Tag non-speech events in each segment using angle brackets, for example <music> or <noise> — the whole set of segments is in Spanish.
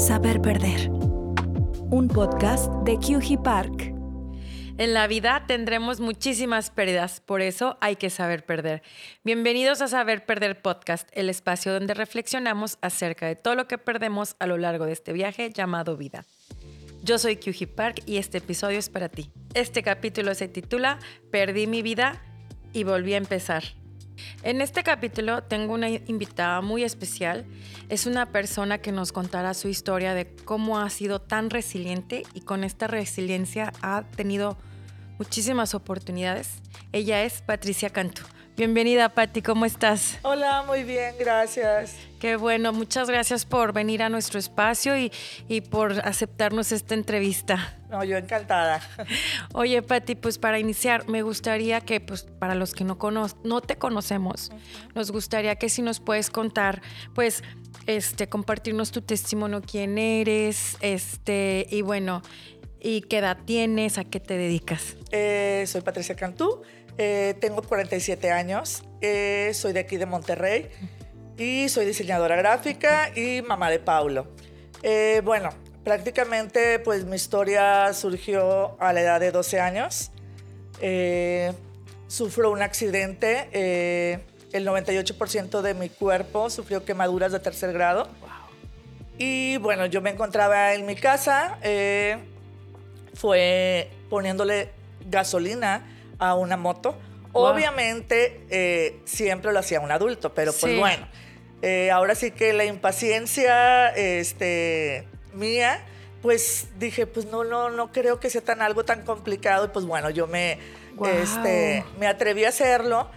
Saber Perder. Un podcast de QG Park. En la vida tendremos muchísimas pérdidas, por eso hay que saber perder. Bienvenidos a Saber Perder Podcast, el espacio donde reflexionamos acerca de todo lo que perdemos a lo largo de este viaje llamado vida. Yo soy QG Park y este episodio es para ti. Este capítulo se titula Perdí mi vida y volví a empezar. En este capítulo tengo una invitada muy especial. Es una persona que nos contará su historia de cómo ha sido tan resiliente y con esta resiliencia ha tenido muchísimas oportunidades. Ella es Patricia Cantu. Bienvenida, Patti, ¿cómo estás? Hola, muy bien, gracias. Qué bueno, muchas gracias por venir a nuestro espacio y, y por aceptarnos esta entrevista. No, yo encantada. <laughs> Oye, Patti, pues para iniciar, me gustaría que, pues para los que no, no te conocemos, nos gustaría que si nos puedes contar, pues, este, compartirnos tu testimonio, quién eres, este, y bueno, y qué edad tienes, a qué te dedicas. Eh, soy Patricia Cantú. Eh, tengo 47 años, eh, soy de aquí de Monterrey y soy diseñadora gráfica y mamá de Paulo. Eh, bueno, prácticamente pues mi historia surgió a la edad de 12 años. sufro un accidente, el 98% de mi cuerpo sufrió quemaduras de tercer grado. Y bueno, yo me encontraba en mi casa, fue poniéndole gasolina a una moto. Obviamente eh, siempre lo hacía un adulto, pero pues bueno, eh, ahora sí que la impaciencia este, mía, pues dije, pues no, no, no creo que sea tan algo tan complicado. Y pues bueno, yo me, este, me atreví a hacerlo.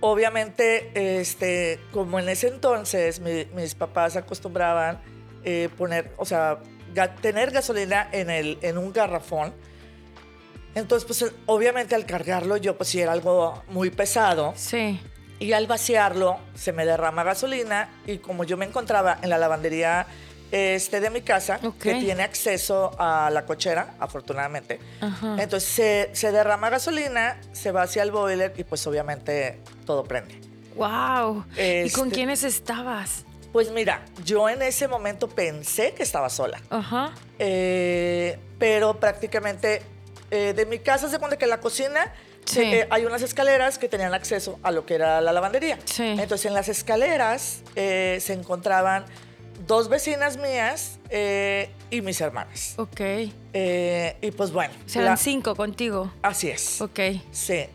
Obviamente, este, como en ese entonces mis papás acostumbraban eh, poner, o sea, tener gasolina en, el, en un garrafón, entonces, pues obviamente al cargarlo yo pues sí era algo muy pesado. Sí. Y al vaciarlo se me derrama gasolina y como yo me encontraba en la lavandería este de mi casa, que tiene acceso a la cochera, afortunadamente. Entonces se, se, derrama gasolina, se va hacia el boiler y pues obviamente todo prende. ¡Wow! ¿Y con este, quiénes estabas? Pues mira, yo en ese momento pensé que estaba sola. Ajá. Eh, pero prácticamente eh, de mi casa se pone que en la cocina eh, hay unas escaleras que tenían acceso a lo que era la lavandería. Entonces en las escaleras eh, se encontraban dos vecinas mías y mis hermanas. Ok. y pues bueno. Serán cinco contigo. Así es. Ok. Sí.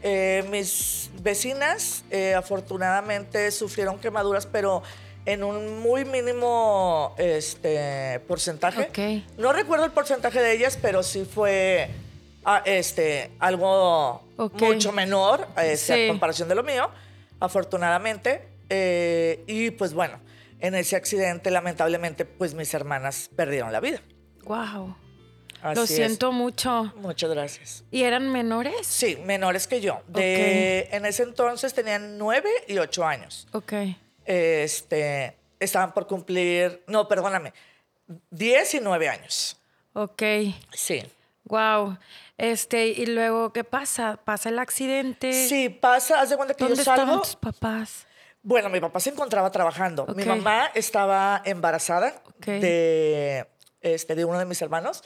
mis vecinas afortunadamente sufrieron quemaduras, pero en un muy mínimo este, porcentaje. Okay. No recuerdo el porcentaje de ellas, pero sí fue este, algo mucho menor este, a comparación de lo mío, afortunadamente. Eh, y pues bueno, en ese accidente, lamentablemente, pues mis hermanas perdieron la vida. Wow. Lo siento mucho. Muchas gracias. ¿Y eran menores? Sí, menores que yo. De, En ese entonces tenían nueve y ocho años. Ok. Este, estaban por cumplir, no, perdóname, diez y nueve años. Ok. Sí. Wow. Este, y luego, ¿qué pasa? ¿Pasa el accidente? Sí, pasa. Haz de cuenta que ¿Dónde yo salgo. estaban tus papás? Bueno, mi papá se encontraba trabajando. Mi mamá estaba embarazada de, este, de uno de mis hermanos.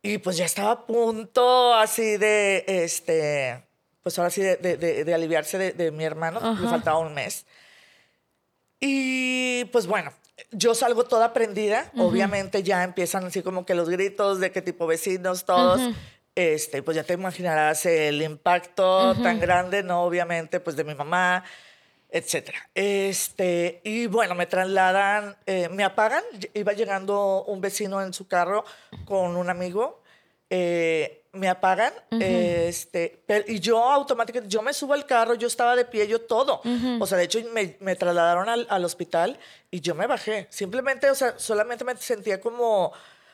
Y pues ya estaba a punto así de, este, pues ahora sí, de, de, aliviarse de, mi hermano. Le faltaba un mes. Y pues bueno, yo salgo toda prendida, obviamente ya empiezan así como que los gritos de qué tipo vecinos, todos. Este, pues ya te imaginarás el impacto tan grande, ¿no? Obviamente, pues de mi mamá, etcétera. Este, y bueno, me trasladan, eh, me apagan, iba llegando un vecino en su carro con un amigo, eh, me apagan, este, y yo automáticamente, yo me subo al carro, yo estaba de pie, yo todo. O sea, de hecho me, me trasladaron al, al, hospital y yo me bajé. Simplemente, o sea, solamente me sentía como,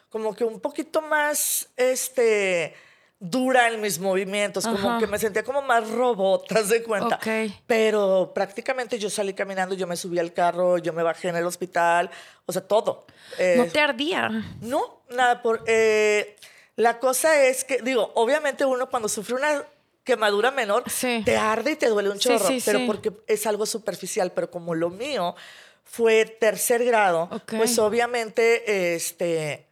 como que un poquito más, este, dura en mis movimientos, como que me sentía como más robot, <laughs> de cuenta? Pero prácticamente yo salí caminando, yo me subí al carro, yo me bajé en el hospital, o sea, todo. ¿No te ardía? No, nada, por... Eh, la cosa es que, digo, obviamente uno cuando sufre una quemadura menor, te arde y te duele un chorro, pero porque es algo superficial, pero como lo mío fue tercer grado, pues obviamente, este,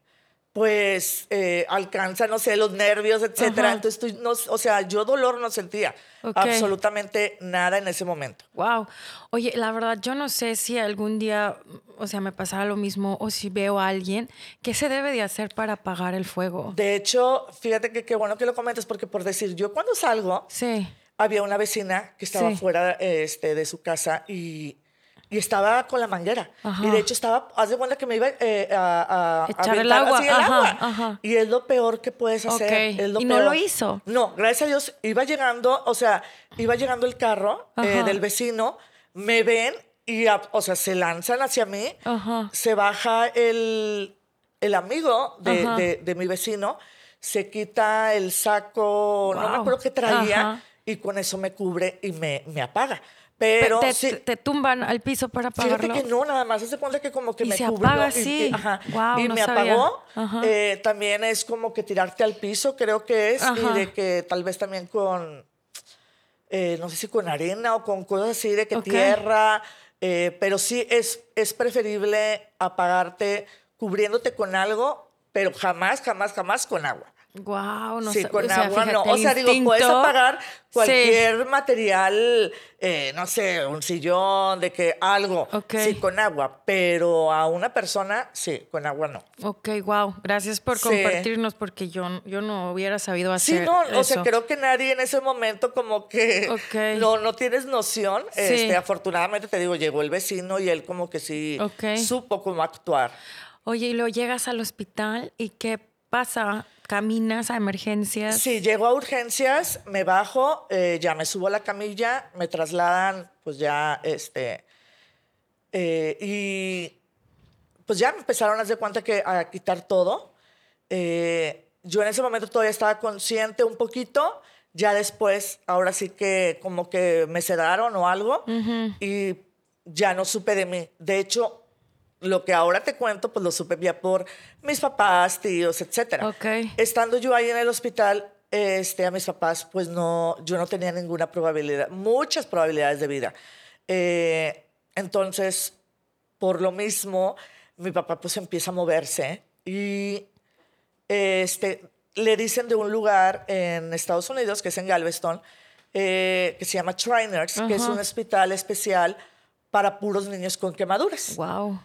pues eh, alcanza, no sé, los nervios, etcétera. Ajá. Entonces, tú no, o sea, yo dolor no sentía absolutamente nada en ese momento. Wow. Oye, la verdad, yo no sé si algún día, o sea, me pasara lo mismo o si veo a alguien, ¿qué se debe de hacer para apagar el fuego? De hecho, fíjate que qué bueno que lo comentes, porque por decir, yo cuando salgo, Sí. había una vecina que estaba Sí. fuera este, de su casa y, y estaba con la manguera. Ajá. Y de hecho estaba, haz de cuenta que me iba eh, a, a Echar el agua, así el ajá, agua. ajá. Y es lo peor que puedes hacer. Ok. es lo ¿Y no lo hizo? No, gracias a Dios, iba llegando, o sea, iba llegando el carro eh, del vecino, me ven y, o sea, se lanzan hacia mí, se baja el, el amigo de, de- de mi vecino, se quita el saco, no me acuerdo qué traía, y con eso me cubre y me, me apaga. Pero te, sí, te- te tumban al piso para fíjate apagarlo. que no, nada más, se cuenta que como que Y me se cubrió apaga así. y, ajá, Guau, y no me sabía. apagó. Ajá. Eh, también es como que tirarte al piso, creo que es, Ajá. y de que tal vez también con, eh, no sé si con arena o con cosas así, de que tierra, eh, pero sí es, es preferible apagarte cubriéndote con algo, pero jamás, jamás, jamás con agua. Wow, no sí, sé. con o sea, agua no. O sea, digo, puedes apagar Sí. cualquier material, eh, no sé, un sillón, de que algo, sí, con agua, pero a una persona, sí, con agua no. Ok, wow. Gracias por Sí. compartirnos porque yo, yo no hubiera sabido Sí, hacer no, eso. o sea, creo que nadie en ese momento como que <laughs> no, no tienes noción. Sí. Este, afortunadamente te digo, llegó el vecino y él como que sí supo cómo actuar. Oye, y luego llegas al hospital y ¿qué pasa? ¿Caminas a emergencias? Sí, llego a urgencias, me bajo, eh, ya me subo a la camilla, me trasladan, pues ya, este, eh, y pues ya me empezaron a hacer cuenta que a quitar todo. Eh, yo en ese momento todavía estaba consciente un poquito, ya después, ahora sí que como que me sedaron o algo y ya no supe de mí. De hecho, lo que ahora te cuento, pues lo supe ya por mis papás, tíos, etcétera. Ok. Estando yo ahí en el hospital, este, a mis papás, pues no, yo no tenía ninguna probabilidad, muchas probabilidades de vida. Eh, entonces, por lo mismo, mi papá pues empieza a moverse y este, le dicen de un lugar en Estados Unidos, que es en Galveston, eh, que se llama Shriners, que es un hospital especial para puros niños con quemaduras. Wow.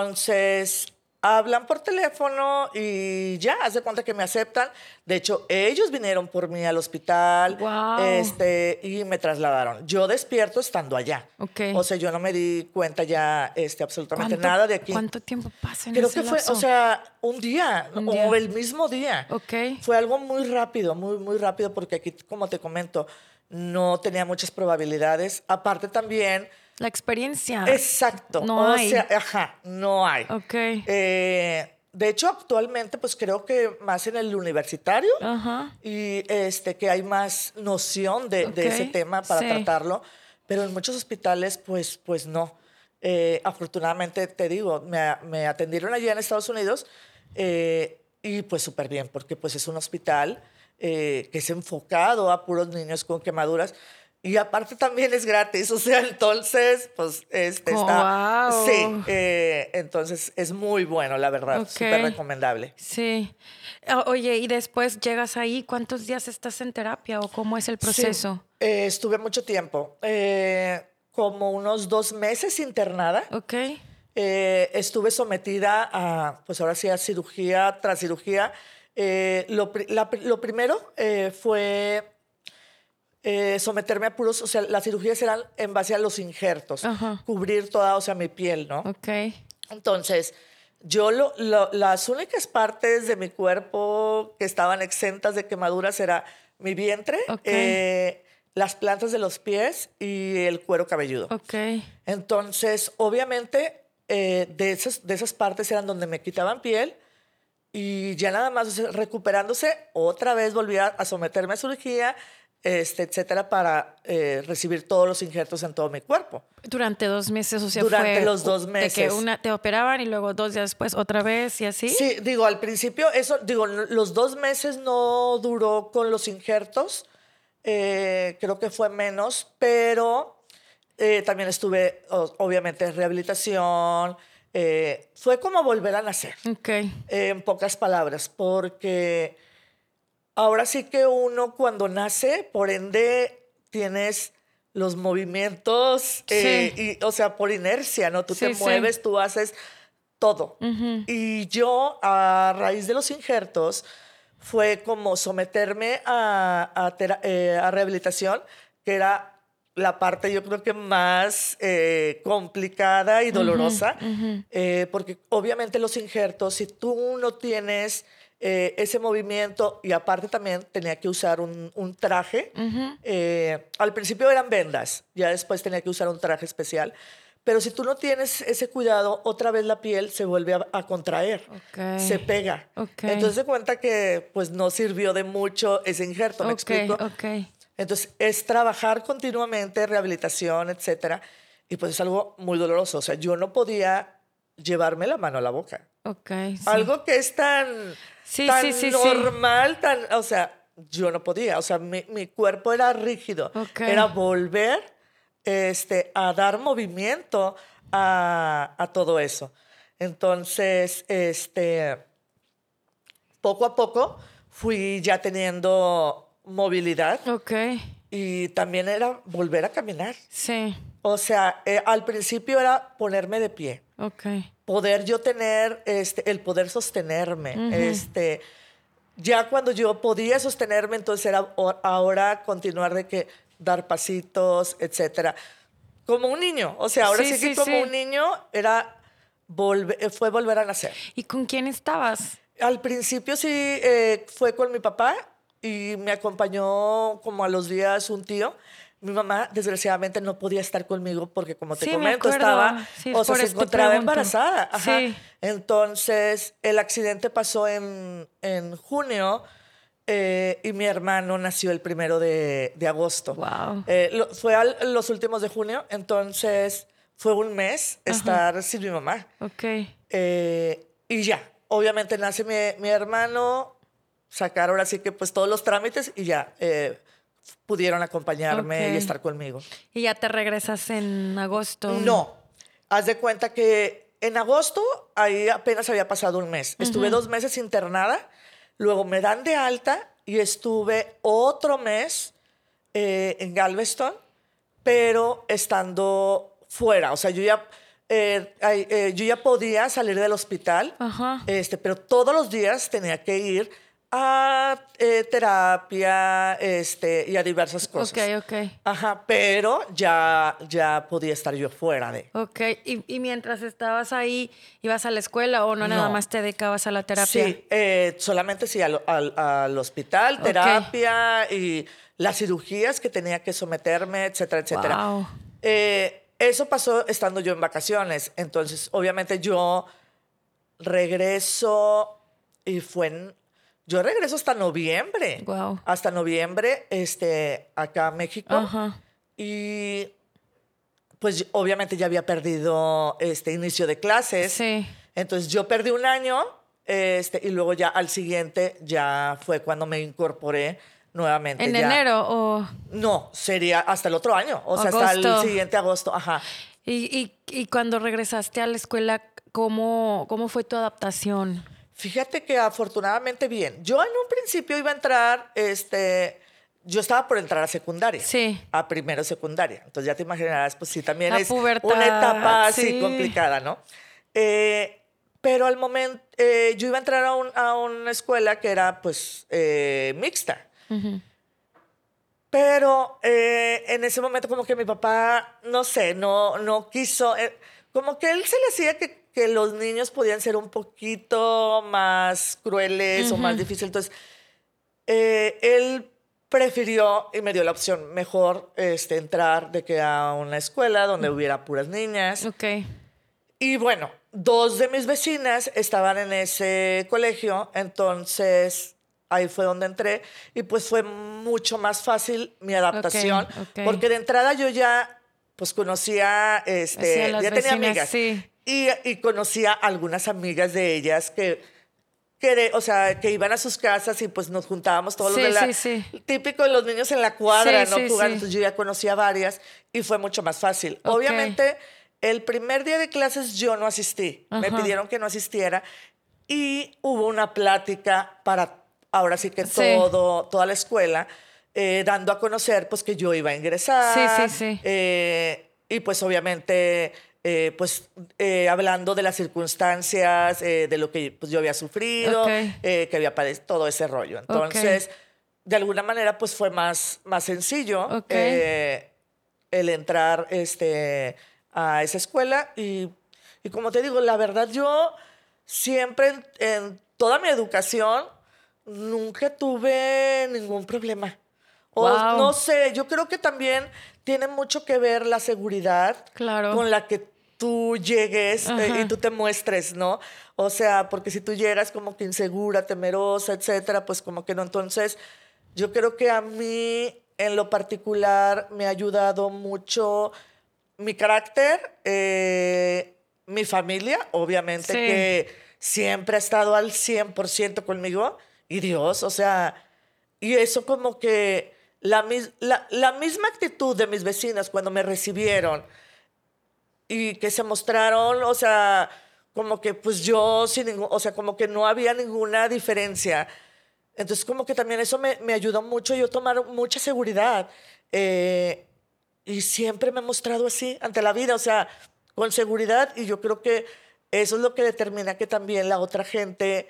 Entonces, hablan por teléfono y ya, hace cuenta que me aceptan. De hecho, ellos vinieron por mí al hospital Guau. este, y me trasladaron. Yo despierto estando allá. Ok. O sea, yo no me di cuenta ya este, absolutamente ¿Cuánto- nada de aquí. ¿Cuánto tiempo pasa en Creo ese que fue, lapso? o sea, un día Un o día. el mismo día. Ok. Fue algo muy rápido, muy, muy rápido, porque aquí, como te comento, no tenía muchas probabilidades. Aparte también, La experiencia. exacto. No o hay. sea, ajá, no hay. Ok. Eh, de hecho, actualmente, pues creo que más en el universitario Ajá. y este, que hay más noción de, ese tema para sí. tratarlo, pero en muchos hospitales, pues, pues no. Eh, afortunadamente, te digo, me, atendieron allá en Estados Unidos eh, y pues súper bien, porque pues es un hospital eh, que es enfocado a puros niños con quemaduras. Y aparte también es gratis, <laughs> o sea, entonces, pues, este Oh, está... wow. Sí, eh, entonces es muy bueno, la verdad, súper recomendable. Sí. Oye, y después llegas ahí, ¿cuántos días estás en terapia o cómo es el proceso? Sí, eh, estuve mucho tiempo, eh, como unos dos meses internada. Ok. Eh, estuve sometida a, pues ahora sí, a cirugía tras cirugía. Eh, lo, la lo primero fue eh, someterme a puros, o sea, las cirugías eran en base a los injertos, Ajá. cubrir toda, o sea, mi piel, ¿no? Ok. Entonces, yo lo- lo- las únicas partes de mi cuerpo que estaban exentas de quemaduras era mi vientre, Ok. eh, las plantas de los pies y el cuero cabelludo. Ok. Entonces, obviamente, eh, de, esas, de esas partes eran donde me quitaban piel y ya nada más o sea, recuperándose, otra vez volví a, a someterme a cirugía, este, etcétera, para eh, recibir todos los injertos en todo mi cuerpo. Durante dos meses, o sea, Durante fue los dos De que meses. una, te operaban y luego dos días después otra vez y así. Sí, digo, al principio, eso, digo, los dos meses no duró con los injertos, eh, creo que fue menos, pero Eh, también estuve, obviamente, en rehabilitación. Eh, fue como volver a nacer, Ok. en pocas palabras, porque ahora sí que uno cuando nace, por ende, tienes los movimientos, eh, y, o sea, por inercia, ¿no? Tú Sí, te sí. mueves, tú haces todo. Y yo, a raíz de los injertos, fue como someterme a, eh, a rehabilitación, que era la parte yo creo que más eh, complicada y dolorosa, porque obviamente los injertos, si tú no tienes eh, ese movimiento y aparte también tenía que usar un, un traje, eh, al principio eran vendas, ya después tenía que usar un traje especial, pero si tú no tienes ese cuidado, otra vez la piel se vuelve a, a contraer, se pega. Entonces se cuenta que pues no sirvió de mucho ese injerto, ¿me Ok, explico? Entonces, es trabajar continuamente, rehabilitación, etcétera. Y pues es algo muy doloroso. O sea, yo no podía llevarme la mano a la boca. Ok. sí. Algo que es tan, Sí, tan sí, normal, tan, o sea, yo no podía. O sea, mi, mi cuerpo era rígido. Ok. Era volver este, a dar movimiento a, a todo eso. Entonces, este, poco a poco fui ya teniendo movilidad Ok. y también era volver a caminar. Sí. O sea, eh, al principio era ponerme de pie, Ok. poder yo tener este, el poder sostenerme. este, ya cuando yo podía sostenerme, entonces era ahora continuar de que dar pasitos, etcétera. Como un niño, o sea, ahora Sí, sí, que sí, como sí. un niño era volve- eh, fue volver a nacer. ¿Y con quién estabas? Al principio sí eh, fue con mi papá y me acompañó como a los días un tío. Mi mamá, desgraciadamente, no podía estar conmigo porque, como te Sí, me comento, estaba, Sí, o sea, se encontraba pregunto. embarazada. Ajá. Sí. Entonces, el accidente pasó en, en junio eh, y mi hermano nació el primero de, de agosto. Wow. Eh, lo- fue al- los últimos de junio, entonces fue un mes estar sin mi mamá. Ok. Eh, y ya, obviamente nace mi, mi hermano, sacar ahora sí que pues todos los trámites y ya eh, pudieron acompañarme y estar conmigo. ¿Y ya te regresas en agosto? No, haz de cuenta que en agosto ahí apenas había pasado un mes. Estuve dos meses internada, luego me dan de alta y estuve otro mes eh, en Galveston, pero estando fuera. O sea, yo ya, eh, eh, yo ya podía salir del hospital, Ajá. este, pero todos los días tenía que ir a eh, terapia este, y a diversas cosas. Ok, ok. Ajá, pero ya, ya podía estar yo fuera de. Ok. ¿Y, y mientras estabas ahí, ibas a la escuela o no, nada más te dedicabas a la terapia? Sí, eh, solamente sí, al, al- al hospital, terapia y las cirugías que tenía que someterme, etcétera, etcétera. Wow. Eh, eso pasó estando yo en vacaciones. Entonces, obviamente yo regreso y fue en... Yo regreso hasta noviembre. Guau. Hasta noviembre, este, acá a México. Ajá. Y pues obviamente ya había perdido este inicio de clases. Sí. Entonces yo perdí un año este, y luego ya al siguiente ya fue cuando me incorporé nuevamente. ¿En ya. enero o...? No, sería hasta el otro año, o sea, hasta el siguiente agosto, ajá. ¿Y, y, y cuando regresaste a la escuela, ¿cómo, cómo fue tu adaptación? Fíjate que afortunadamente bien. Yo en un principio iba a entrar, este, yo estaba por entrar a secundaria. Sí. A primero secundaria. Entonces ya te imaginarás, pues sí, también La es pubertad, una etapa así sí. complicada, ¿no? Eh, pero al momento, eh, yo iba a entrar a, un- a una escuela que era, pues, eh, mixta. Pero eh, en ese momento como que mi papá, no sé, no, no quiso, como que él se le hacía que, que los niños podían ser un poquito más crueles o más difíciles. Entonces, eh, él prefirió y me dio la opción mejor este, entrar de que a una escuela donde hubiera puras niñas. Ok. Y bueno, dos de mis vecinas estaban en ese colegio, entonces ahí fue donde entré y pues fue mucho más fácil mi adaptación, ok. porque de entrada yo ya pues conocía, este, Sí, ya tenía amigas sí. Y, y conocía algunas amigas de ellas que, que, o sea, que iban a sus casas y pues nos juntábamos todos Sí, los de la... sí, sí. Típico de los niños en la cuadra, ¿no? Jugando. Entonces yo ya conocía varias y fue mucho más fácil. Ok. Obviamente, el primer día de clases yo no asistí. Me pidieron que no asistiera y hubo una plática para, ahora sí que todo, toda la escuela, eh, dando a conocer pues que yo iba a ingresar. Sí, sí, sí. eh, y pues obviamente... eh, pues eh, hablando de las circunstancias, eh, de lo que pues, yo había sufrido, que había padecido, todo ese rollo. Entonces, de alguna manera, pues fue más, más sencillo el entrar este, a esa escuela. Y, y como te digo, la verdad, yo siempre en, en toda mi educación nunca tuve ningún problema. O Wow. no sé, yo creo que también tiene mucho que ver la seguridad Claro. con la que tú llegues eh, y tú te muestres, ¿no? O sea, porque si tú llegas como que insegura, temerosa, etcétera, pues como que no. Entonces, yo creo que a mí, en lo particular, me ha ayudado mucho mi carácter, eh, mi familia, obviamente, Sí. que siempre ha estado al 100% conmigo, y Dios, o sea, y eso como que la, la, la misma actitud de mis vecinas cuando me recibieron y que se mostraron, o sea, como que pues yo sin ningún, o sea, como que no había ninguna diferencia. Entonces como que también eso me, me ayudó mucho yo tomar mucha seguridad. Eh, y siempre me he mostrado así ante la vida, o sea, con seguridad y yo creo que eso es lo que determina que también la otra gente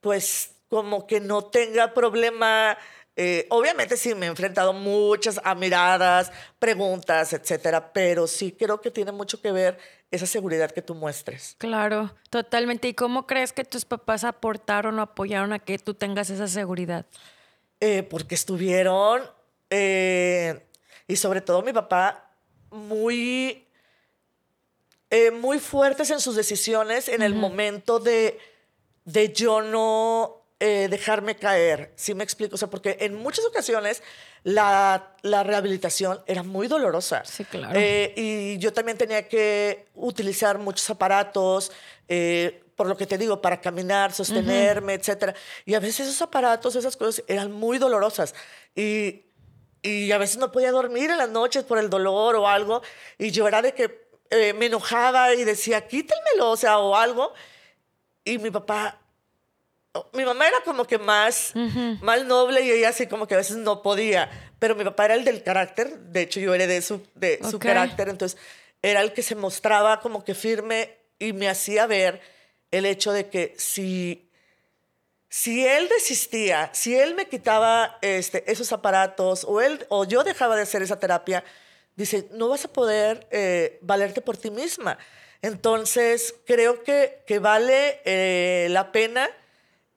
pues como que no tenga problema. Eh, obviamente sí me he enfrentado muchas a miradas, preguntas, etcétera, pero sí creo que tiene mucho que ver esa seguridad que tú muestres. Claro, totalmente. ¿Y cómo crees que tus papás aportaron o apoyaron a que tú tengas esa seguridad? Eh, porque estuvieron, eh, y sobre todo mi papá, muy, muy fuertes en sus decisiones en el momento de, de yo no eh, dejarme caer. ¿Sí me explico? O sea, porque en muchas ocasiones la, la rehabilitación era muy dolorosa. Sí, claro. Eh, y yo también tenía que utilizar muchos aparatos, eh, por lo que te digo, para caminar, sostenerme, etcétera. Y a veces esos aparatos, esas cosas eran muy dolorosas. Y, y a veces no podía dormir en las noches por el dolor o algo. Y yo era de que eh, me enojaba y decía, quítenmelo, o sea, o algo. Y mi papá, mi mamá era como que más, más noble y ella así como que a veces no podía. Pero mi papá era el del carácter. De hecho, yo heredé su, de su Ok. carácter. Entonces, era el que se mostraba como que firme y me hacía ver el hecho de que si si él desistía, si él me quitaba este, esos aparatos o, él, o yo dejaba de hacer esa terapia, dice, no vas a poder eh, valerte por ti misma. Entonces, creo que, que vale eh, la pena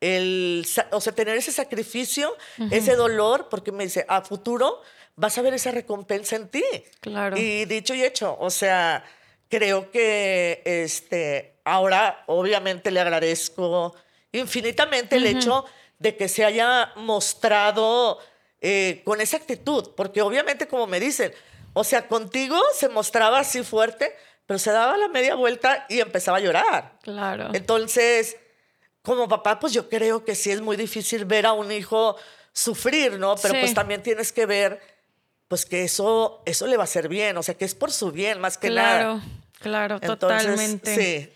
el, o sea, tener ese sacrificio, ese dolor, porque me dice, a futuro vas a ver esa recompensa en ti. Claro. Y dicho y hecho, o sea, creo que este, ahora obviamente le agradezco infinitamente el hecho de que se haya mostrado eh, con esa actitud, porque obviamente como me dicen, o sea, contigo se mostraba así fuerte, pero se daba la media vuelta y empezaba a llorar. Claro. Entonces, como papá, pues yo creo que sí es muy difícil ver a un hijo sufrir, ¿no? Pero Sí. pues también tienes que ver, pues que eso, eso le va a hacer bien, o sea, que es por su bien más que claro, nada. claro, Entonces, totalmente. Sí.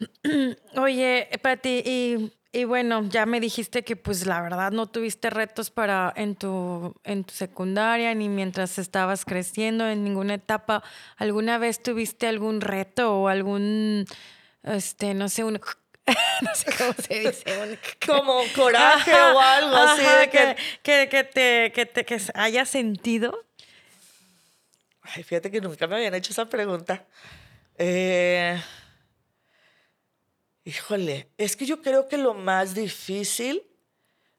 <clears throat> Oye, Pati, y, y bueno, ya me dijiste que pues la verdad no tuviste retos para en tu, en tu secundaria ni mientras estabas creciendo en ninguna etapa. ¿Alguna vez tuviste algún reto o algún, este, no sé, un... <laughs> no sé cómo se dice. un- <laughs> Como coraje o algo así de que... que, que, que te, que te que hayas sentido. Ay, fíjate que nunca me habían hecho esa pregunta. Eh, Híjole, es que yo creo que lo más difícil,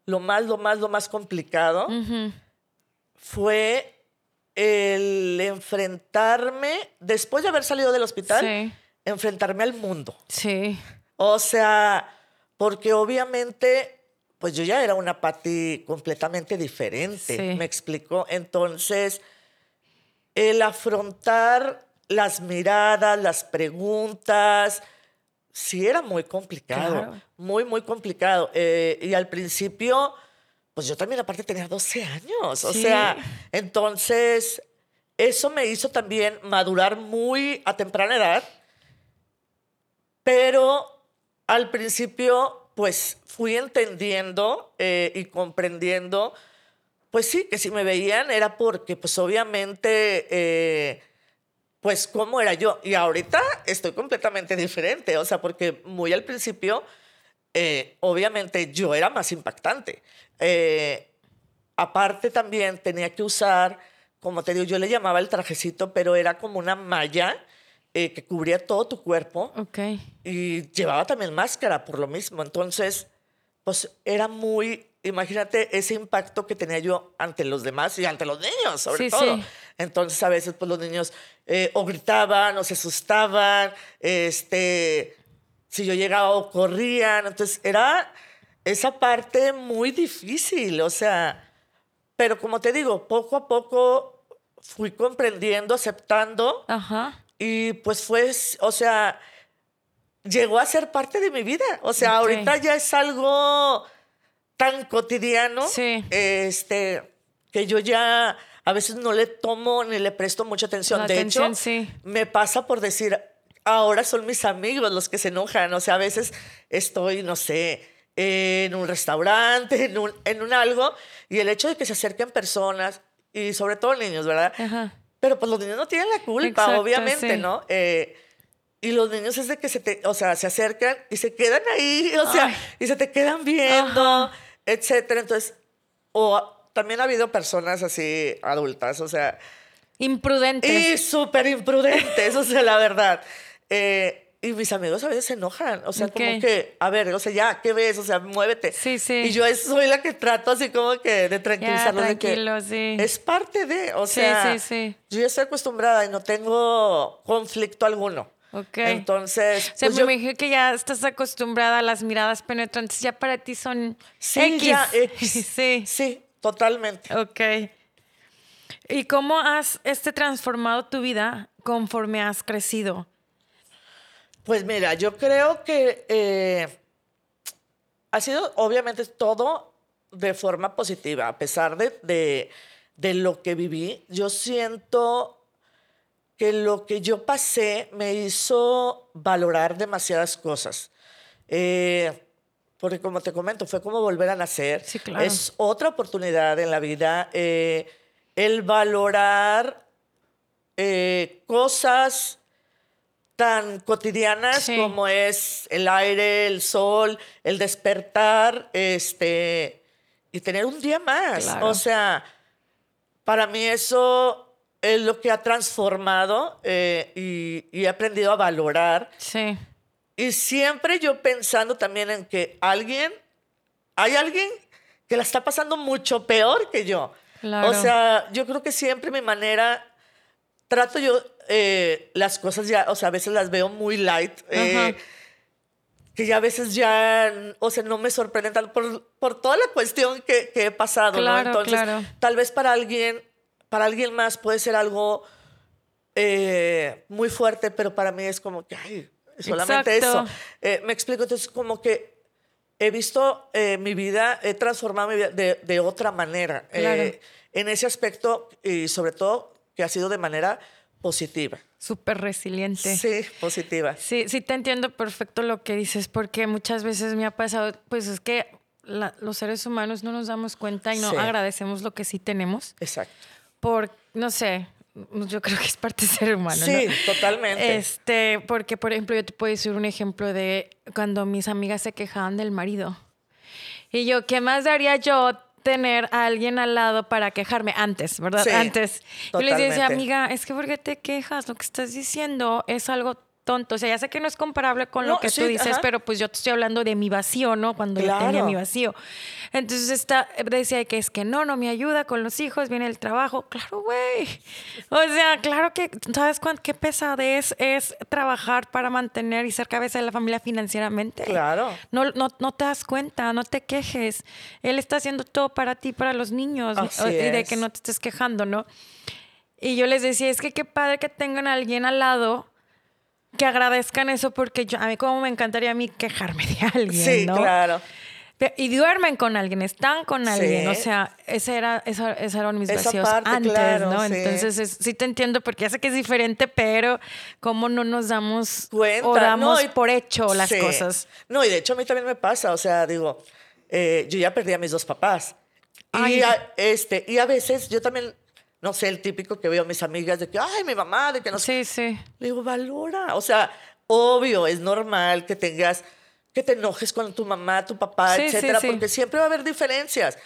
lo más, lo más, lo más complicado fue el enfrentarme, después de haber salido del hospital, Sí. enfrentarme al mundo. Sí, O sea, porque obviamente, pues yo ya era una Pati completamente diferente, Sí. me explicó. Entonces, el afrontar las miradas, las preguntas, sí era muy complicado, Claro. muy, muy complicado. Eh, y al principio, pues yo también aparte tenía 12 años, o Sí. sea, entonces eso me hizo también madurar muy a temprana edad, pero al principio, pues fui entendiendo eh, y comprendiendo, pues sí, que si me veían era porque, pues obviamente, eh, pues cómo era yo. Y ahorita estoy completamente diferente, o sea, porque muy al principio, eh, obviamente yo era más impactante. Aparte también tenía que usar, como te digo, yo le llamaba el trajecito, pero era como una malla eh, que cubría todo tu cuerpo Ok. y llevaba también máscara por lo mismo. Entonces, pues era muy, imagínate ese impacto que tenía yo ante los demás y ante los niños, sobre Sí, todo. sí. Entonces, a veces, pues los niños eh, o gritaban o se asustaban, este, si yo llegaba o corrían. Entonces, era esa parte muy difícil, o sea, pero como te digo, poco a poco fui comprendiendo, aceptando. Ajá. Y pues fue, o sea, llegó a ser parte de mi vida. O sea, ahorita ya es algo tan cotidiano Sí. este, que yo ya a veces no le tomo ni le presto mucha atención. La de atención, hecho, sí. me pasa por decir, ahora son mis amigos los que se enojan. O sea, a veces estoy, no sé, en un restaurante, <laughs> en un, en un algo, y el hecho de que se acerquen personas, y sobre todo niños, ¿verdad? Ajá. Pero pues los niños no tienen la culpa, Exacto, obviamente, sí. ¿no? Eh, y los niños es de que se te, o sea, se acercan y se quedan ahí, o sea, Ay. y se te quedan viendo, Ajá. etcétera. Entonces, o también ha habido personas así adultas, o sea, Imprudentes. y súper imprudentes, o sea, la verdad. Eh, y mis amigos a veces se enojan, o sea, como que, a ver, o sea, ya, ¿qué ves? O sea, muévete. Sí, sí. Y yo soy la que trato así como que de Ya, tranquilizarlos. de que tranquilo, sí. Es parte de, o sea, sí, sí. yo ya estoy acostumbrada y no tengo conflicto alguno. Ok. Entonces, Se pues me imagino que ya estás acostumbrada a las miradas penetrantes, ya para ti son sí, X. ya, X. <laughs> sí. Sí, totalmente. Ok. ¿Y cómo has este, transformado tu vida conforme has crecido? Pues mira, yo creo que eh, ha sido obviamente todo de forma positiva, a pesar de, de, de lo que viví. Yo siento que lo que yo pasé me hizo valorar demasiadas cosas. Eh, porque como te comento, fue como volver a nacer. Sí, claro. Es otra oportunidad en la vida. eh, el valorar eh, cosas tan cotidianas Sí. como es el aire, el sol, el despertar, este, y tener un día más. Claro. O sea, para mí eso es lo que ha transformado eh, y, y he aprendido a valorar. Sí. Y siempre yo pensando también en que alguien, hay alguien que la está pasando mucho peor que yo. Claro. O sea, yo creo que siempre mi manera, trato yo eh, las cosas ya, o sea, a veces las veo muy light. eh, que ya a veces ya, o sea, no me sorprenden tanto por, por toda la cuestión que, que he pasado, Claro, ¿no? Entonces, claro. tal vez para alguien, para alguien más puede ser algo eh, muy fuerte, pero para mí es como que, ay, solamente Exacto. eso. Eh, me explico, entonces como que he visto eh, mi vida, he transformado mi vida de, de otra manera. Claro. en ese aspecto y sobre todo que ha sido de manera positiva. Súper resiliente. Sí, positiva. Sí, sí te entiendo perfecto lo que dices, porque muchas veces me ha pasado, pues es que la- los seres humanos no nos damos cuenta y no Sí. agradecemos lo que sí tenemos, Exacto. por, no sé, yo creo que es parte de ser humano, Sí, ¿no? totalmente. Este, porque, por ejemplo, yo te puedo decir un ejemplo de cuando mis amigas se quejaban del marido. Y yo, ¿qué más daría yo tener a alguien al lado para quejarme antes, verdad? Sí, antes. Yo les decía, amiga, es que ¿por qué te quejas? Lo que estás diciendo es algo tonto. O sea, ya sé que no es comparable con lo No, que sí, tú dices, ajá. pero pues yo te estoy hablando de mi vacío, ¿no? Cuando yo tenía Claro. mi vacío. Entonces esta, decía que es que no, no me ayuda con los hijos, viene el trabajo. Claro, güey. O sea, claro que, ¿sabes cuán, qué pesadez es trabajar para mantener y ser cabeza de la familia financieramente? Claro. No, no, no te das cuenta, no te quejes. Él está haciendo todo para ti, para los niños. Así y de es. que no te estés quejando, ¿no? Y yo les decía, es que qué padre que tengan a alguien al lado que agradezcan eso porque yo, a mí como me encantaría a mí quejarme de alguien, Sí, ¿no? claro. Y duermen con alguien, están con alguien, Sí. o sea, ese era, esa, esos eran mis Esa vacíos parte, antes, claro, ¿no? sí. Entonces, es- sí te entiendo porque ya sé que es diferente, pero cómo no nos damos Cuenta. o damos No, y- por hecho las Sí. cosas. No, y de hecho a mí también me pasa, o sea, digo, eh, yo ya perdí a mis dos papás. Ay. Y a, este, y a veces yo también, no sé, el típico que veo a mis amigas de que, ay, mi mamá, de que no sé. Sí, sí. Le digo, valora. O sea, obvio, es normal que tengas, que te enojes con tu mamá, tu papá, Sí, etcétera, sí. porque siempre va a haber diferencias.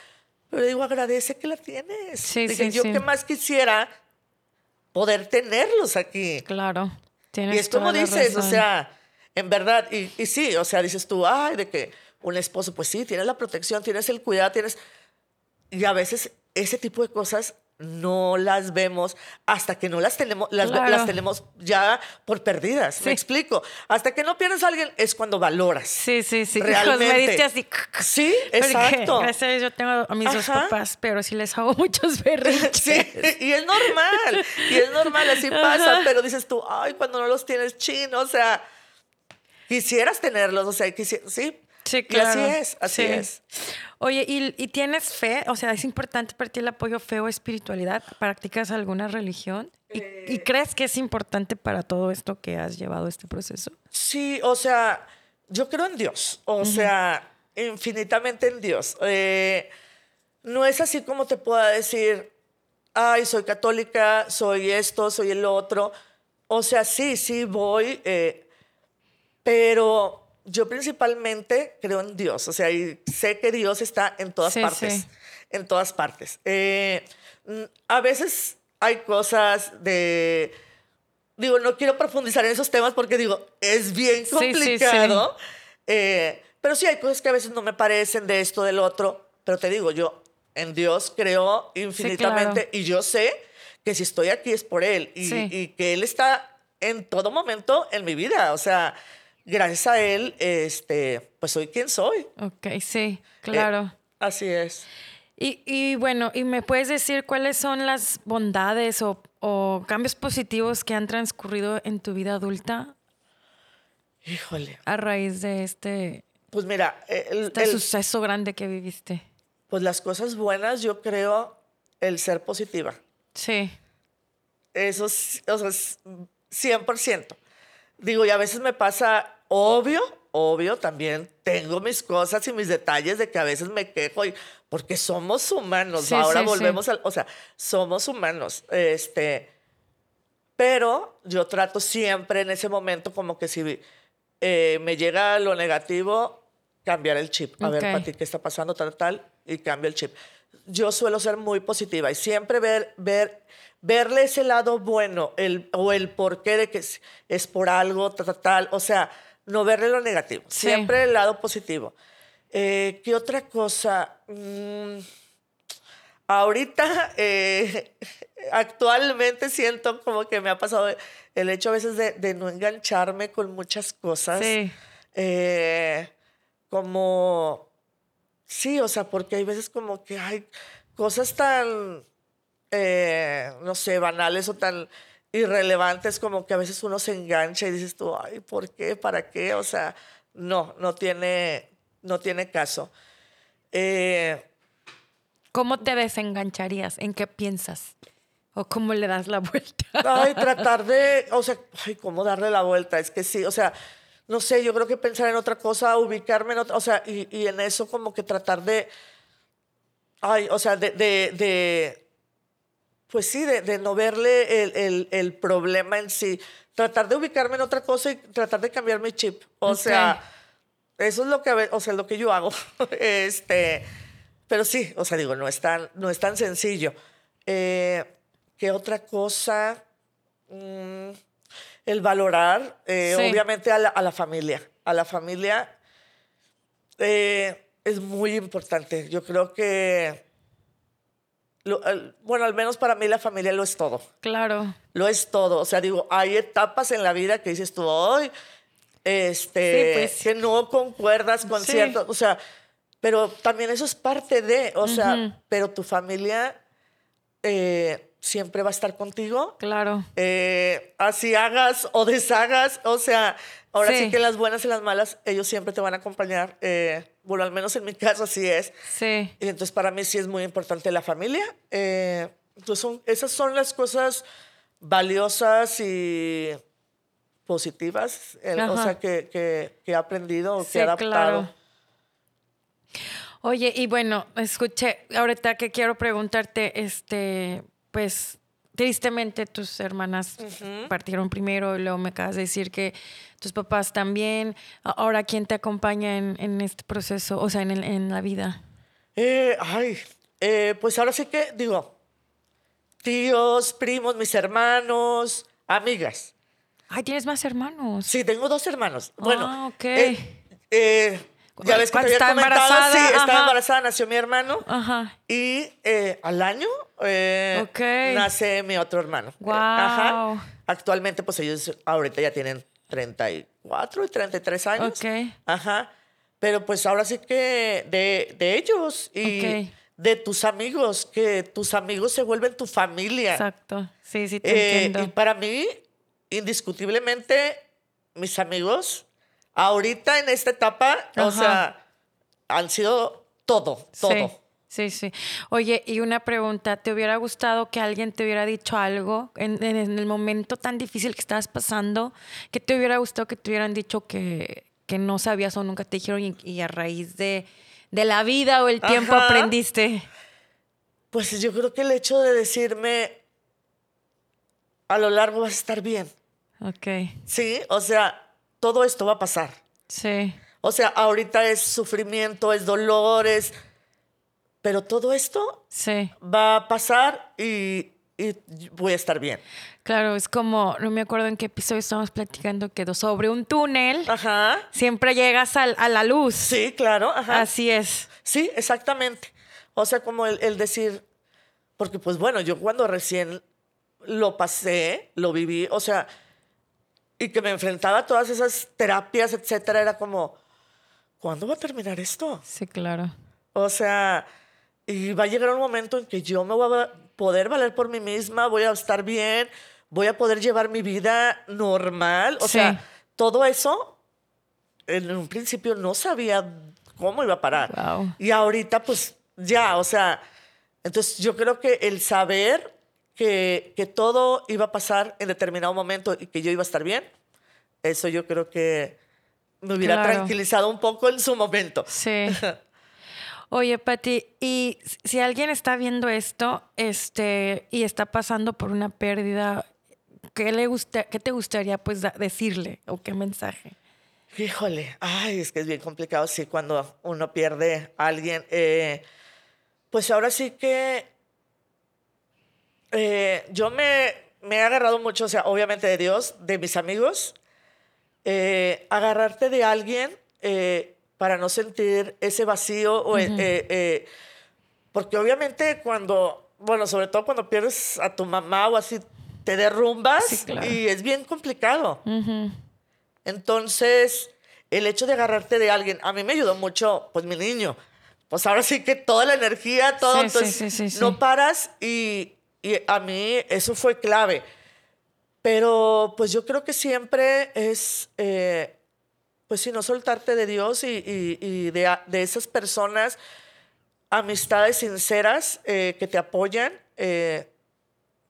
Pero le digo, agradece que la tienes. Sí, Dije, yo que más quisiera poder tenerlos aquí. Claro. Tienes Y es como dices, o sea, en verdad, y, y sí, o sea, dices tú, ay, de que un esposo, pues sí, tienes la protección, tienes el cuidado, tienes... Y a veces ese tipo de cosas no las vemos hasta que no las tenemos, las, Claro. las tenemos ya por perdidas. Sí. Me explico. Hasta que no pierdes a alguien es cuando valoras. Sí, sí, sí. Realmente. me diste así. Sí, Porque, exacto. Gracias a Dios yo tengo a mis dos papás, pero sí les hago <laughs> muchos <laughs> berrinches. Sí, y es normal, y es normal, así pasa, pero dices tú, ay, cuando no los tienes chino, o sea, quisieras tenerlos, o sea, quisi- sí. Sí, Y claro. así es, así Sí. es. Oye, ¿y, y tienes fe? O sea, ¿es importante para ti el apoyo fe o espiritualidad? ¿Practicas alguna religión? ¿Y, Eh. y crees que es importante para todo esto que has llevado este proceso? Sí, o sea, yo creo en Dios, o sea, infinitamente en Dios. Eh, no es así como te pueda decir, ay, soy católica, soy esto, soy el otro. O sea, sí, sí voy, eh, pero yo principalmente creo en Dios, o sea, y sé que Dios está en todas Sí, partes, sí. en todas partes. Eh, mm, a veces hay cosas de digo, no quiero profundizar en esos temas porque digo, es bien sí, complicado. Eh, pero sí hay cosas que a veces no me parecen de esto, del otro. Pero te digo, yo en Dios creo infinitamente y yo sé que si estoy aquí es por Él y que Él está en todo momento en mi vida. O sea, gracias a Él, este, pues soy quien soy. Ok, sí, Eh, claro. así es. Y, y bueno, ¿y me puedes decir cuáles son las bondades o, o cambios positivos que han transcurrido en tu vida adulta Híjole. a raíz de este, Pues mira, el- este el- suceso grande que viviste? pues las cosas buenas, yo creo el ser positiva. Sí, Eso es, o sea, es 100%. Digo, y a veces me pasa, obvio, obvio, también tengo mis cosas y mis detalles de que a veces me quejo, y, porque somos humanos. Sí, Ahora sí, sí. volvemos al, o sea, somos humanos. Este, pero yo trato siempre en ese momento como que si eh, me llega lo negativo, cambiar el chip. A ver, Ok. Pati, ¿qué está pasando? Tal, tal, y cambio el chip. Yo suelo ser muy positiva y siempre ver, ver, verle ese lado bueno el, o el porqué de que es, es por algo, tal, tal, tal. O sea, no verle lo negativo, Sí. siempre el lado positivo. Eh, ¿Qué otra cosa? Mm, ahorita, eh, <laughs> actualmente siento como que me ha pasado el hecho a veces de, de no engancharme con muchas cosas. sí, Eh, como, sí, o sea, porque hay veces como que hay cosas tan, no sé, banales o tan irrelevantes como que a veces uno se engancha y dices tú, ay, ¿por qué? ¿Para qué? O sea, no, no tiene, no tiene caso. Eh, ¿Cómo te desengancharías? ¿En qué piensas? ¿O cómo le das la <laughs> vuelta? Ay, tratar de, o sea, ay, ¿cómo darle la vuelta? Es que sí, o sea, no sé, yo creo que pensar en otra cosa, ubicarme en otra, o sea, y, y en eso como que tratar de, ay, o sea, de, de, de- pues sí, de, de no verle el, el- el problema en sí, tratar de ubicarme en otra cosa y tratar de cambiar mi chip, o sea, eso es lo que, o sea, lo que yo hago, <laughs> este, pero sí, o sea, digo, no es tan, no es tan sencillo. Eh, ¿Qué otra cosa? Mm, el valorar, eh, Sí. obviamente, a la, a la familia. A la familia eh, es muy importante. Yo creo que, lo- bueno, al menos para mí la familia lo es todo. Claro. Lo es todo. O sea, digo, hay etapas en la vida que dices tú, hoy, este, Sí, pues. que no concuerdas con Sí. cierto, o sea, pero también eso es parte de, o sea, pero tu familia, eh, siempre va a estar contigo. Claro. Eh, así hagas o deshagas, o sea, ahora sí. Sí. que las buenas y las malas, ellos siempre te van a acompañar. eh, bueno, al menos en mi <laughs> caso así es. Sí. Y entonces para mí sí es muy importante la familia. Eh, entonces son, esas son las cosas valiosas y positivas, o sea, que, que- que he aprendido, o que he adaptado. claro. Oye, y bueno, escuché, ahorita que quiero preguntarte, este, pues, tristemente tus hermanas partieron primero y luego me acabas de decir que tus papás también. Ahora, ¿quién te acompaña en, en este proceso, o sea, en, el- en la vida? Eh, ay, eh, pues ahora sí que digo, tíos, primos, mis hermanos, amigas. Ay, tienes más hermanos. Sí, tengo dos hermanos. Bueno, Ah, ok. eh, eh, ya ves que te había embarazada, sí, ajá. estaba embarazada, nació mi hermano. Ajá. Y eh, al año eh, Ok. nace mi otro hermano. Eh, Guau. Actualmente, pues ellos ahorita ya tienen 34 y 33 años. Ok. Ajá. Pero pues ahora sí que de, de ellos y Ok. de tus amigos, que tus amigos se vuelven tu familia. Exacto. Sí, sí, te Eh, entiendo. y para mí, indiscutiblemente, mis amigos, ahorita en esta etapa, o sea, han sido todo, todo. Sí, sí, sí. Oye, y una pregunta, ¿te hubiera gustado que alguien te hubiera dicho algo en, en- en el momento tan difícil que estabas pasando? ¿Qué te hubiera gustado que te hubieran dicho que, que no sabías o nunca te dijeron y, y a raíz de, de la vida o el tiempo Ajá. aprendiste? Pues yo creo que el hecho de decirme, a lo largo vas a estar bien, Ok, ¿sí? O sea, todo esto va a pasar. sí, O sea, ahorita es sufrimiento, es dolor, es... Pero todo esto sí. va a pasar y, y voy a estar bien. Claro, es como, no me acuerdo en qué episodio estábamos platicando que do- sobre un túnel Ajá. siempre llegas al- a la luz. Sí, claro. Ajá. Así es. Sí, exactamente. O sea, como el, el decir, porque pues bueno, yo cuando recién lo pasé, lo viví, o sea, y que me enfrentaba a todas esas terapias, etcétera, era como, ¿cuándo va a terminar esto? Sí, claro. O sea, y va a llegar un momento en que yo me voy a poder valer por mí misma, voy a estar bien, voy a poder llevar mi vida normal. O Sí. sea, todo eso, en un principio no sabía cómo iba a parar. Wow. Y ahorita, pues ya, o sea, entonces yo creo que el saber que, que todo iba a pasar en determinado momento y que yo iba a estar bien, eso yo creo que me hubiera Claro. tranquilizado un poco en su momento. Sí. <laughs> Oye, Pati, y si alguien está viendo esto, este, y está pasando por una pérdida, ¿qué le gusta, qué te gustaría pues decirle o qué mensaje? Híjole, ay, es que es bien complicado, sí, cuando uno pierde a alguien. Eh, pues ahora sí que eh, yo me, me he agarrado mucho, o sea, obviamente de Dios, de mis amigos. Eh, agarrarte de alguien eh, para no sentir ese vacío, o, eh, eh, eh, porque obviamente cuando, bueno, sobre todo cuando pierdes a tu mamá o así, te derrumbas Sí, claro. y es bien complicado. Ujú. Entonces, el hecho de agarrarte de alguien, a mí me ayudó mucho, pues mi niño. Pues ahora sí que toda la energía, todo, Sí, entonces sí, sí, sí. no paras y, y a mí eso fue clave. Pero pues yo creo que siempre es, eh, pues si no soltarte de Dios y, y- y de, de esas personas, amistades sinceras eh, que te apoyan, eh,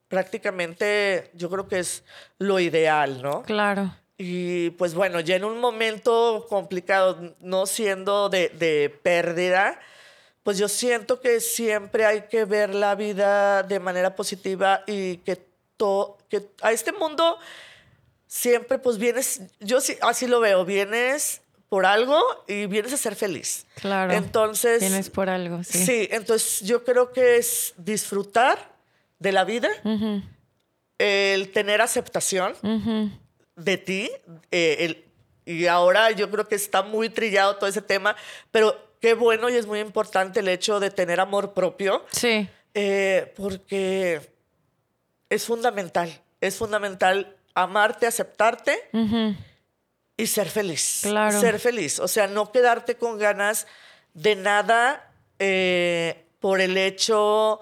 prácticamente yo creo que es lo ideal, ¿no? Claro. Y pues bueno, ya en un momento complicado, no siendo de, de pérdida, pues yo siento que siempre hay que ver la vida de manera positiva y que, to- que a este mundo siempre pues vienes, yo sí, así lo veo, vienes por algo y vienes a ser feliz. Claro. Entonces... Tienes por algo, sí. Sí, entonces yo creo que es disfrutar de la vida, el tener aceptación de ti. eh, el- y ahora yo creo que está muy trillado todo ese tema, pero qué bueno y es muy importante el hecho de tener amor propio, Sí, eh, porque es fundamental, es fundamental amarte, aceptarte y ser feliz. Claro. Ser feliz, o sea, no quedarte con ganas de nada eh, por el hecho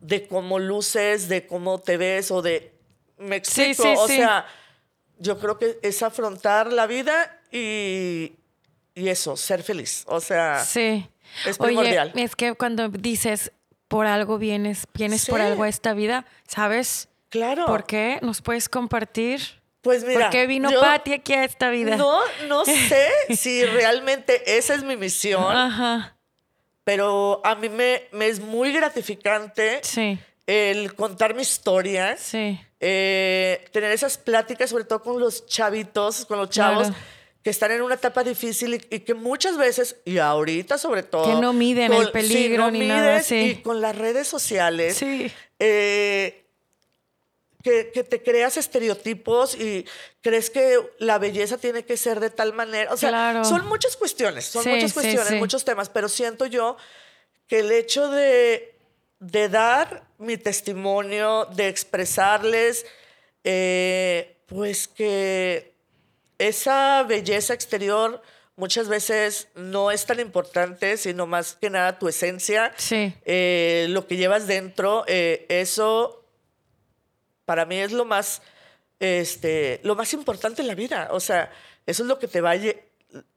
de cómo luces, de cómo te ves o de... Me explico, sí, o sí. sea, yo creo que es afrontar la vida y, y eso, ser feliz. O sea, Sí. es Oye, primordial. es que cuando dices por algo vienes, vienes por algo a esta vida, ¿sabes? claro. ¿Por qué? ¿Nos puedes compartir? Pues mira, ¿Por qué vino Patti aquí a esta vida? No, no sé <laughs> si realmente esa es mi misión, Ajá. pero a mí me, me es muy gratificante Sí, el contar mi historia, sí. eh, tener esas pláticas, sobre todo con los chavitos, con los chavos. Claro. Que están en una etapa difícil y, y que muchas veces, y ahorita sobre todo... Que no miden el peligro no ni nada, mides, sí. Y con las redes sociales, Sí. eh, que, que te creas estereotipos y crees que la belleza tiene que ser de tal manera. O sea, Claro. son muchas cuestiones, son Sí, muchas cuestiones, muchos temas, pero siento yo que el hecho de, de dar mi testimonio, de expresarles, eh, pues que esa belleza exterior muchas veces no es tan importante, sino más que nada tu esencia, Sí. eh, lo que llevas dentro, eh, eso para mí es lo más, este, lo más importante en la vida. O sea, eso es lo que te va a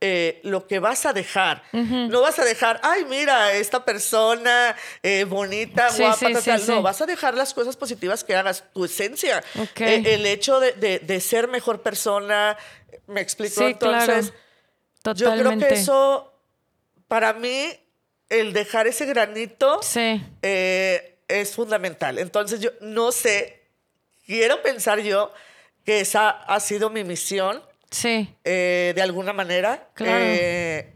eh, lo que vas a dejar. No vas a dejar, ay, mira, esta persona eh, bonita, Sí, guapa, sí, tal, sí, tal". sí. No, vas a dejar las cosas positivas que hagas, tu esencia. Ok. Eh, el hecho de, de- de ser mejor persona, me explico. Sí, claro. Entonces, yo creo que eso, para mí, el dejar ese granito eh, es fundamental. Entonces, yo no sé, quiero pensar yo que esa ha sido mi misión Sí. eh, de alguna manera. Claro. Eh,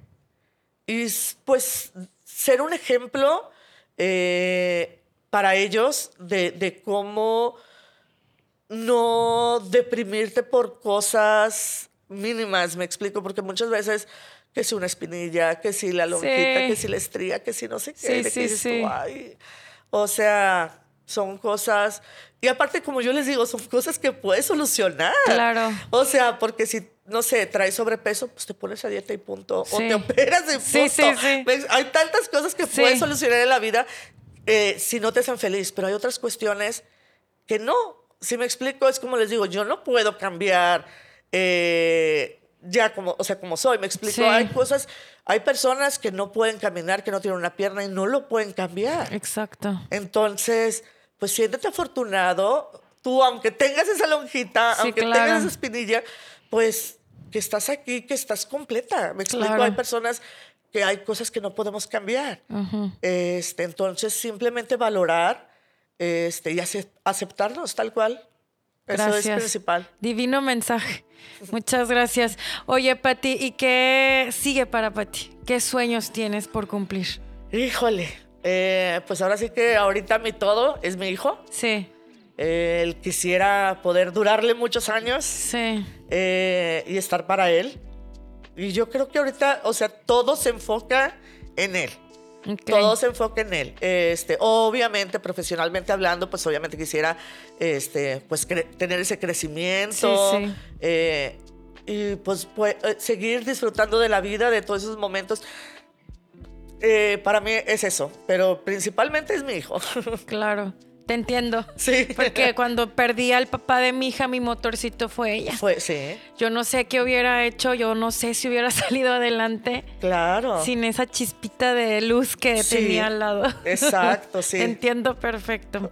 y pues ser un ejemplo eh, para ellos de, de cómo no deprimirte por cosas mínimas, me explico, porque muchas veces que si una espinilla, que si la lonjita, Sí. que si la estría, que si no sé qué, Sí, sí, dices sí. "Ay". o sea, son cosas, y aparte como yo les digo, son cosas que puedes solucionar. Claro. O sea, porque si, no sé, traes sobrepeso, pues te pones a dieta y punto. O te operas y punto. Sí, sí, sí. Hay tantas cosas que Sí. puedes solucionar en la vida eh, si no te hacen feliz, pero hay otras cuestiones que no. Si me explico, es como les digo, yo no puedo cambiar eh, ya como, o sea, como soy, me explico. Sí. Hay cosas, hay personas que no pueden caminar, que no tienen una pierna y no lo pueden cambiar. Exacto. Entonces, pues siéntete afortunado. Tú, aunque tengas esa lonjita, Sí, aunque claro. tengas esa espinilla, pues que estás aquí, que estás completa. Me explico, Claro. hay personas que hay cosas que no podemos cambiar. este, entonces, simplemente valorar este, y ace- aceptarnos tal cual. Eso Gracias. es principal. Divino mensaje. Muchas gracias. Oye, Pati, ¿y qué sigue para Pati? ¿Qué sueños tienes por cumplir? Híjole, eh, pues ahora sí que ahorita mi todo es mi hijo. Sí, Eh, él quisiera poder durarle muchos años. sí, eh, y estar para él. Y yo creo que ahorita, o sea, todo se enfoca en él. Todo se enfoca en él. Este, obviamente, profesionalmente hablando, pues obviamente quisiera este, pues, tener ese crecimiento. Sí, sí. eh, y pues, pues, seguir disfrutando de la vida, de todos esos momentos. Eh, para mí es eso, pero principalmente es mi hijo. <laughs> Claro, te entiendo. sí. Porque cuando perdí al papá de mi hija, mi motorcito fue ella. Fue, sí, Yo no sé qué hubiera hecho, yo no sé si hubiera <laughs> salido adelante claro. sin esa chispita de luz que Sí, tenía al lado. <laughs> exacto, sí. Te entiendo perfecto.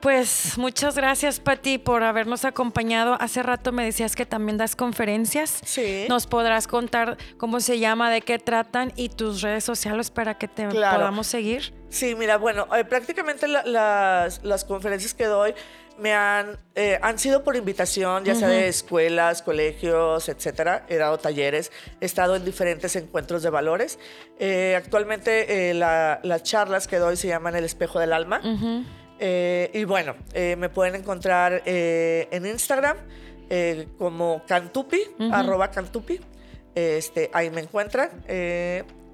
Pues muchas gracias, Pati, por habernos acompañado. Hace rato me decías que también das conferencias. Sí. Nos podrás contar cómo se llama, de qué tratan y tus redes sociales para que te Claro. podamos seguir. Sí, mira, bueno, eh, prácticamente la- las, las conferencias que doy me han, eh, han sido por invitación, ya sea de escuelas, colegios, etcétera. He dado talleres, he estado en diferentes encuentros de valores. Eh, actualmente eh, la- las charlas que doy se llaman El Espejo del Alma. Eh, y bueno, eh, me pueden encontrar eh, en Instagram como Cantupi, arroba Cantupi. Este, ahí me encuentran.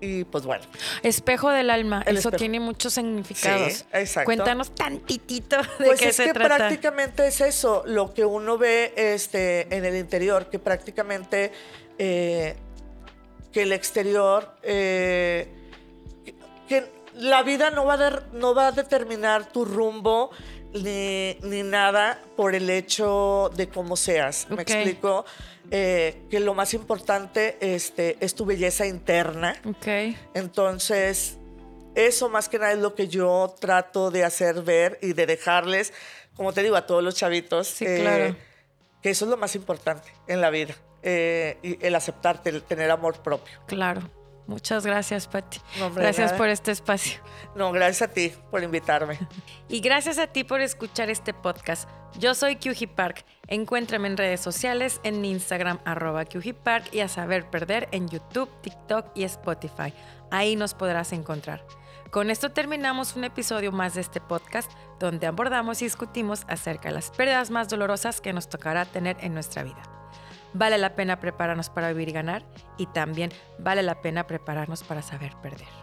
y pues bueno. Espejo del alma, El eso espejo. tiene muchos significados. Sí, exacto. Cuéntanos tantitito de Pues qué es se que trata. prácticamente es eso, lo que uno ve este, en el interior, que prácticamente que el exterior, que, que la vida no va, a no va a determinar tu rumbo ni, ni, nada por el hecho de cómo seas. ¿Me explico? Eh, que lo más importante este, es tu belleza interna. Ok. Entonces, eso más que nada es lo que yo trato de hacer ver y de dejarles, como te digo, a todos los chavitos. Sí, claro. Que eso es lo más importante en la vida. Eh, y el aceptarte, el tener amor propio. Claro. Muchas gracias, Patti. gracias por este espacio. No, gracias a ti por invitarme. <laughs> y gracias a ti por escuchar este podcast. Yo soy Kyuji Park. Encuéntrame en redes sociales, en Instagram, arroba Park y a saber perder en YouTube, TikTok y Spotify. Ahí nos podrás encontrar. Con esto terminamos un episodio más de este podcast donde abordamos y discutimos acerca de las pérdidas más dolorosas que nos tocará tener en nuestra vida. Vale la pena prepararnos para vivir y ganar y también vale la pena prepararnos para saber perder.